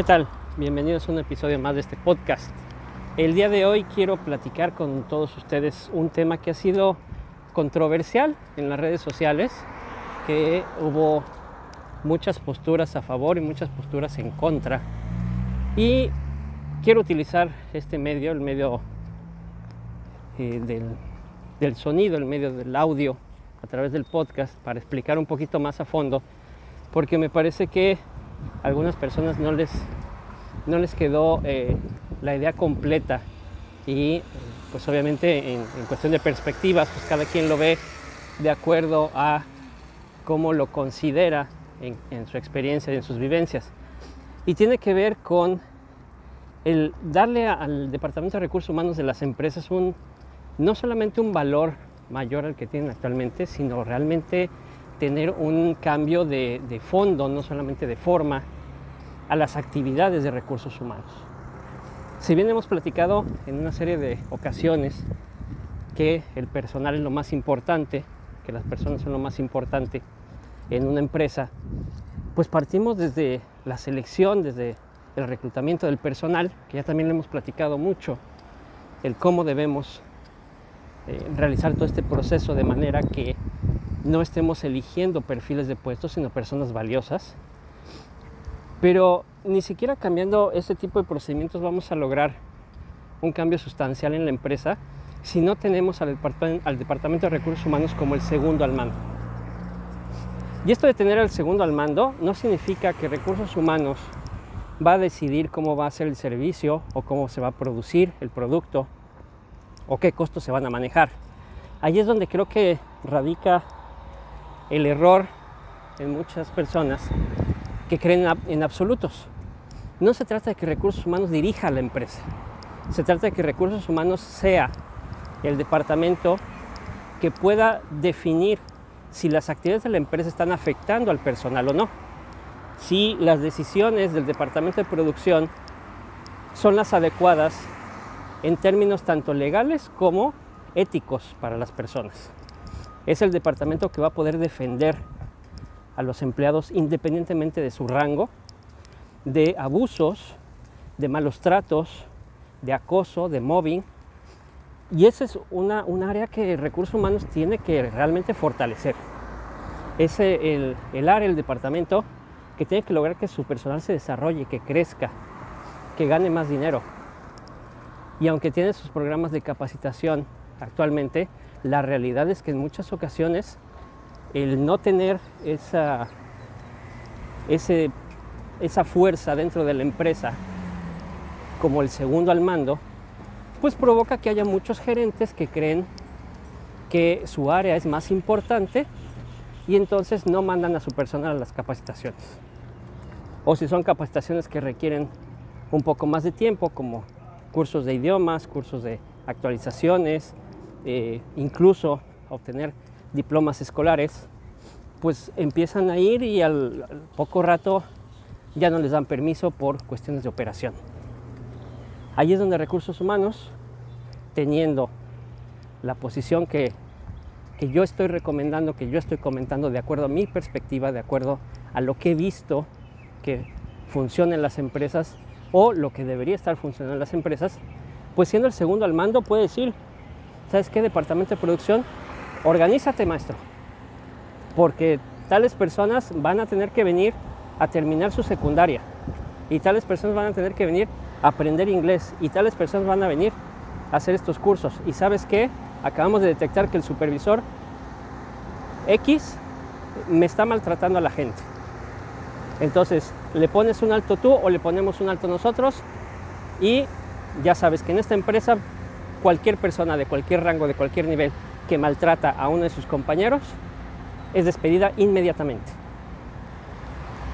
¿qué tal? Bienvenidos a un episodio más de este podcast. El día de hoy quiero platicar con todos ustedes un tema que ha sido controversial en las redes sociales, que hubo muchas posturas a favor y muchas posturas en contra. Y quiero utilizar este medio, el medio eh, del, del sonido, el medio del audio, a través del podcast, para explicar un poquito más a fondo, porque me parece que a algunas personas no les, no les quedó eh, la idea completa y pues obviamente en, en, cuestión de perspectivas, pues cada quien lo ve de acuerdo a cómo lo considera en, en su experiencia y en sus vivencias. Y tiene que ver con el darle al Departamento de Recursos Humanos de las empresas un, no solamente un valor mayor al que tienen actualmente, sino realmente tener un cambio de, de, fondo, no solamente de forma, a las actividades de recursos humanos. Si bien hemos platicado en una serie de ocasiones que el personal es lo más importante, que las personas son lo más importante en una empresa, pues partimos desde la selección, desde el reclutamiento del personal, que ya también lo hemos platicado mucho, el cómo debemos eh, realizar todo este proceso de manera que no estemos eligiendo perfiles de puestos, sino personas valiosas. Pero ni siquiera cambiando ese tipo de procedimientos vamos a lograr un cambio sustancial en la empresa si no tenemos al, Departamento, al Departamento de Recursos Humanos como el segundo al mando. Y esto de tener al segundo al mando no significa que Recursos Humanos va a decidir cómo va a ser el servicio o cómo se va a producir el producto o qué costos se van a manejar. Ahí es donde creo que radica el error en muchas personas que creen en absolutos. No se trata de que recursos humanos dirija a la empresa. Se trata de que recursos humanos sea el departamento que pueda definir si las actividades de la empresa están afectando al personal o no. Si las decisiones del departamento de producción son las adecuadas en términos tanto legales como éticos para las personas. Es el departamento que va a poder defender a los empleados independientemente de su rango, de abusos, de malos tratos, de acoso, de mobbing. Y esa es una, un área que Recursos Humanos tiene que realmente fortalecer. Es el, el área, el departamento que tiene que lograr que su personal se desarrolle, que crezca, que gane más dinero. Y aunque tiene sus programas de capacitación actualmente, la realidad es que en muchas ocasiones el no tener esa, esa fuerza dentro de la empresa como el segundo al mando, pues provoca que haya muchos gerentes que creen que su área es más importante y entonces no mandan a su personal a las capacitaciones. O si son capacitaciones que requieren un poco más de tiempo, como cursos de idiomas, cursos de actualizaciones, eh, incluso obtener diplomas escolares, pues empiezan a ir y al, poco rato ya no les dan permiso por cuestiones de operación. Ahí es donde recursos humanos, teniendo la posición que, que yo estoy recomendando, que yo estoy comentando de acuerdo a mi perspectiva, de acuerdo a lo que he visto que funciona en las empresas, o lo que debería estar funcionando en las empresas, pues siendo el segundo al mando puede decir, ¿sabes qué? Departamento de producción, organízate maestro, porque tales personas van a tener que venir a terminar su secundaria y tales personas van a tener que venir a aprender inglés y tales personas van a venir a hacer estos cursos. Y sabes qué? Acabamos de detectar que el supervisor X me está maltratando a la gente. Entonces, le pones un alto tú o le ponemos un alto nosotros y ya sabes que en esta empresa cualquier persona de cualquier rango, de cualquier nivel que maltrata a uno de sus compañeros es despedida inmediatamente.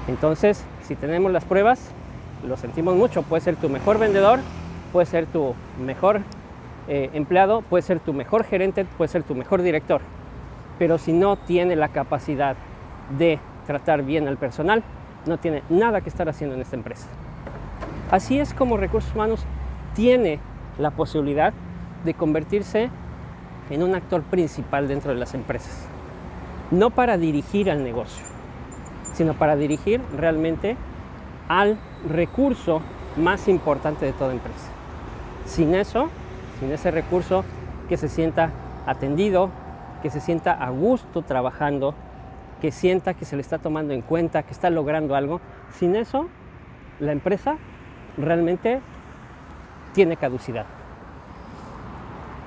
Entonces, si tenemos las pruebas, lo sentimos mucho, puede ser tu mejor vendedor, puede ser tu mejor eh, empleado, puede ser tu mejor gerente, puede ser tu mejor director. Pero si no tiene la capacidad de tratar bien al personal, no tiene nada que estar haciendo en esta empresa. Así es como recursos humanos tiene la posibilidad de convertirse en un actor principal dentro de las empresas. No para dirigir al negocio, sino para dirigir realmente al recurso más importante de toda empresa. Sin eso, sin ese recurso que se sienta atendido, que se sienta a gusto trabajando, que sienta que se le está tomando en cuenta, que está logrando algo, sin eso la empresa realmente tiene caducidad.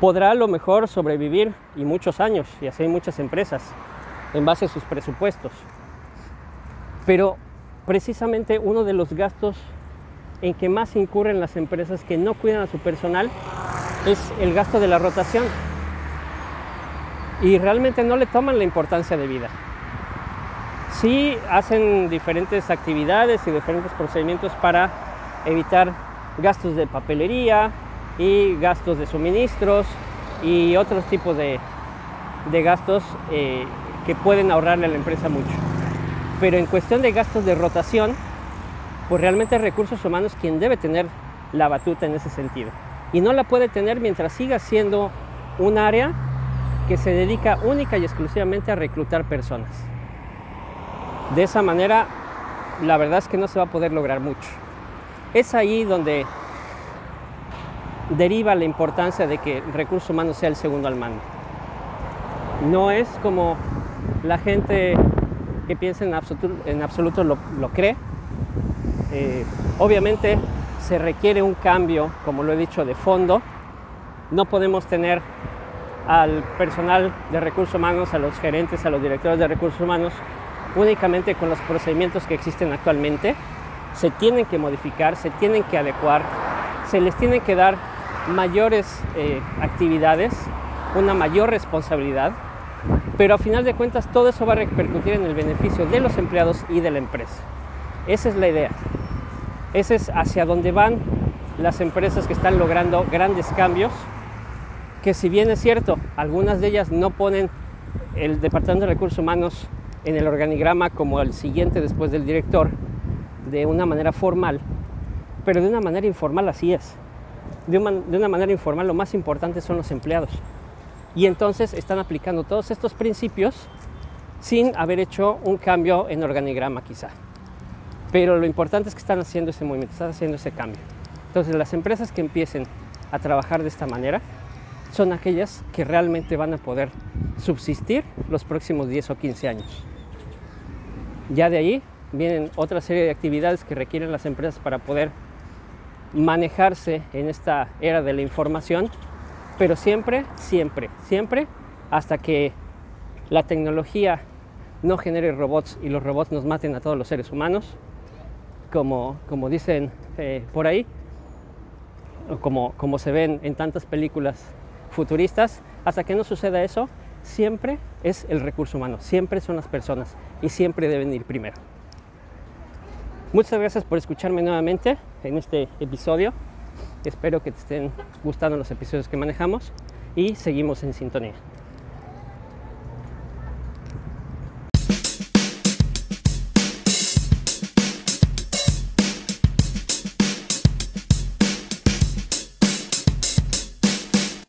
Podrá a lo mejor sobrevivir y muchos años, y así muchas empresas, en base a sus presupuestos. Pero precisamente uno de los gastos en que más incurren las empresas que no cuidan a su personal es el gasto de la rotación. Y realmente no le toman la importancia de vida. Sí hacen diferentes actividades y diferentes procedimientos para evitar gastos de papelería y gastos de suministros y otros tipos de, gastos eh, que pueden ahorrarle a la empresa mucho. Pero en cuestión de gastos de rotación, pues realmente recursos humanos quien debe tener la batuta en ese sentido. Y no la puede tener mientras siga siendo un área que se dedica única y exclusivamente a reclutar personas. De esa manera, la verdad es que no se va a poder lograr mucho. Es ahí donde deriva la importancia de que el recurso humano sea el segundo al mando. No es como la gente que piensa en absoluto, en absoluto lo, cree. Eh, obviamente se requiere un cambio, como lo he dicho, de fondo. No podemos tener al personal de recursos humanos, a los gerentes, a los directores de recursos humanos, únicamente con los procedimientos que existen actualmente. Se tienen que modificar, se tienen que adecuar, se les tienen que dar mayores eh, actividades, una mayor responsabilidad, pero a final de cuentas todo eso va a repercutir en el beneficio de los empleados y de la empresa. Esa es la idea. Ese es hacia donde van las empresas que están logrando grandes cambios, que si bien es cierto, algunas de ellas no ponen el Departamento de Recursos Humanos en el organigrama como el siguiente después del director de una manera formal, pero de una manera informal así es de una, manera informal, lo más importante son los empleados. Y entonces están aplicando todos estos principios sin haber hecho un cambio en organigrama quizá. Pero lo importante es que están haciendo ese movimiento, están haciendo ese cambio. Entonces las empresas que empiecen a trabajar de esta manera son aquellas que realmente van a poder subsistir los próximos 10 o 15 años. Ya de ahí vienen otra serie de actividades que requieren las empresas para poder manejarse en esta era de la información, pero siempre, siempre, siempre, hasta que la tecnología no genere robots y los robots nos maten a todos los seres humanos, como, como dicen eh, por ahí, como, como se ven en tantas películas futuristas, hasta que no suceda eso, siempre es el recurso humano, siempre son las personas y siempre deben ir primero. Muchas gracias por escucharme nuevamente en este episodio. Espero que te estén gustando los episodios que manejamos y seguimos en sintonía.